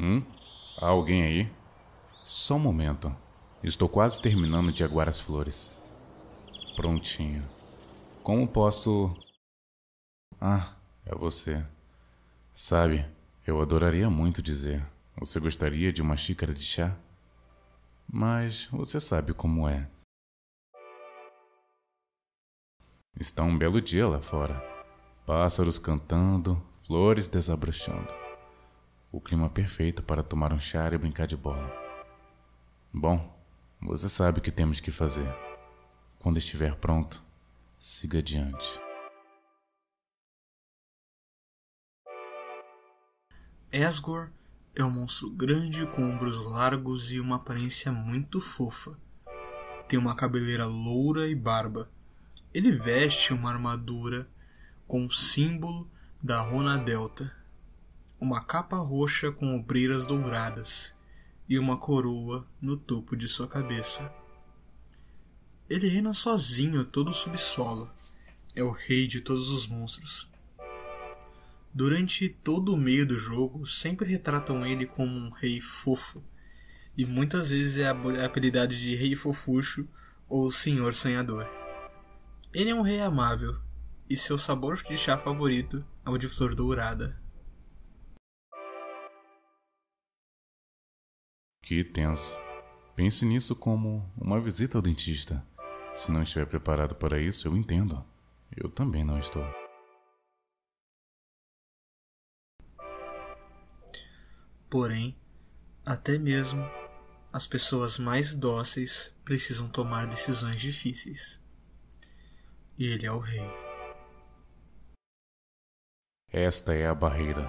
Hum? Há alguém aí? Só um momento. Estou quase terminando de aguar as flores. Prontinho. Como posso. Ah, é você. Sabe, eu adoraria muito dizer. Você gostaria de uma xícara de chá? Mas você sabe como é. Está um belo dia lá fora. Pássaros cantando, flores desabrochando. O clima perfeito para tomar um chá e brincar de bola. Bom, você sabe o que temos que fazer. Quando estiver pronto, siga adiante. Asgore é um monstro grande com ombros largos e uma aparência muito fofa. Tem uma cabeleira loura e barba. Ele veste uma armadura com o símbolo da Rona Delta, uma capa roxa com obreiras douradas e uma coroa no topo de sua cabeça. Ele reina sozinho todo o subsolo. É o rei de todos os monstros. Durante todo o meio do jogo, sempre retratam ele como um rei fofo, e muitas vezes é apelidado de Rei Fofuxo ou Senhor Sonhador. Ele é um rei amável, e seu sabor de chá favorito é o de flor dourada. Que tenso. Pense nisso como uma visita ao dentista. Se não estiver preparado para isso, eu entendo. Eu também não estou. Porém, até mesmo as pessoas mais dóceis precisam tomar decisões difíceis. E ele é o rei. Esta é a barreira,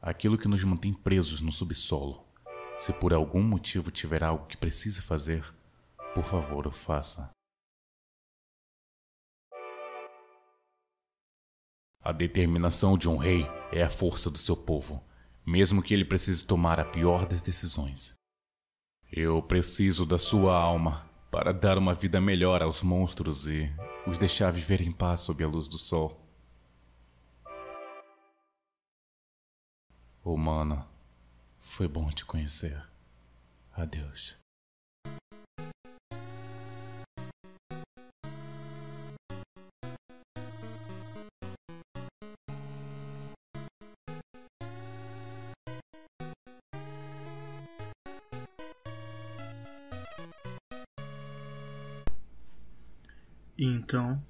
aquilo que nos mantém presos no subsolo. Se por algum motivo tiver algo que precise fazer, por favor, o faça. A determinação de um rei é a força do seu povo mesmo que ele precise tomar a pior das decisões. Eu preciso da sua alma para dar uma vida melhor aos monstros e os deixar viver em paz sob a luz do sol. Humano, foi bom te conhecer. Adeus. E então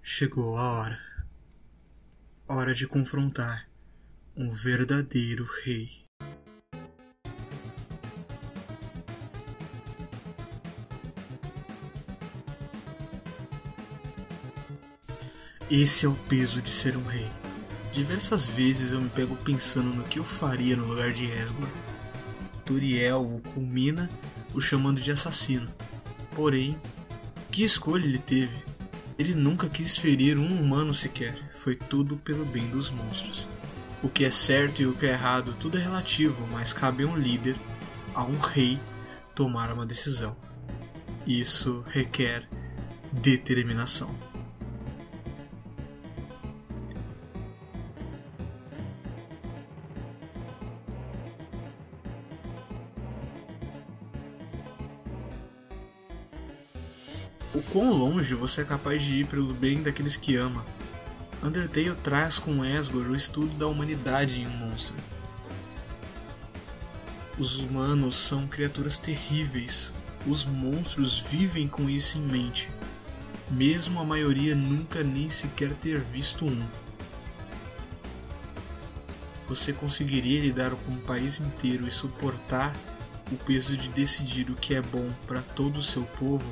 chegou a hora. Hora de confrontar um verdadeiro rei. Esse é o peso de ser um rei. Diversas vezes eu me pego pensando no que eu faria no lugar de Esgor. Turiel o culmina o chamando de assassino. Porém, que escolha ele teve? Ele nunca quis ferir um humano sequer. Foi tudo pelo bem dos monstros. O que é certo e o que é errado, tudo é relativo, mas cabe a um líder, a um rei, tomar uma decisão. Isso requer determinação. o quão longe você é capaz de ir pelo bem daqueles que ama. Undertale traz com Asgore o estudo da humanidade em um monstro. Os humanos são criaturas terríveis. Os monstros vivem com isso em mente, mesmo a maioria nunca nem sequer ter visto um. Você conseguiria lidar com o país inteiro e suportar o peso de decidir o que é bom para todo o seu povo?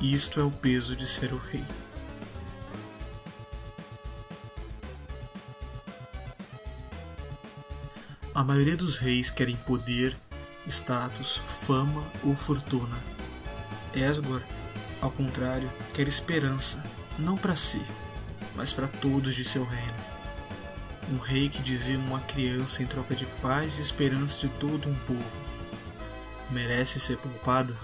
Isto é o peso de ser o rei. A maioria dos reis querem poder, status, fama ou fortuna. Esgor, ao contrário, quer esperança, não para si, mas para todos de seu reino. Um rei que dizima uma criança em troca de paz e esperança de todo um povo. Merece ser poupado?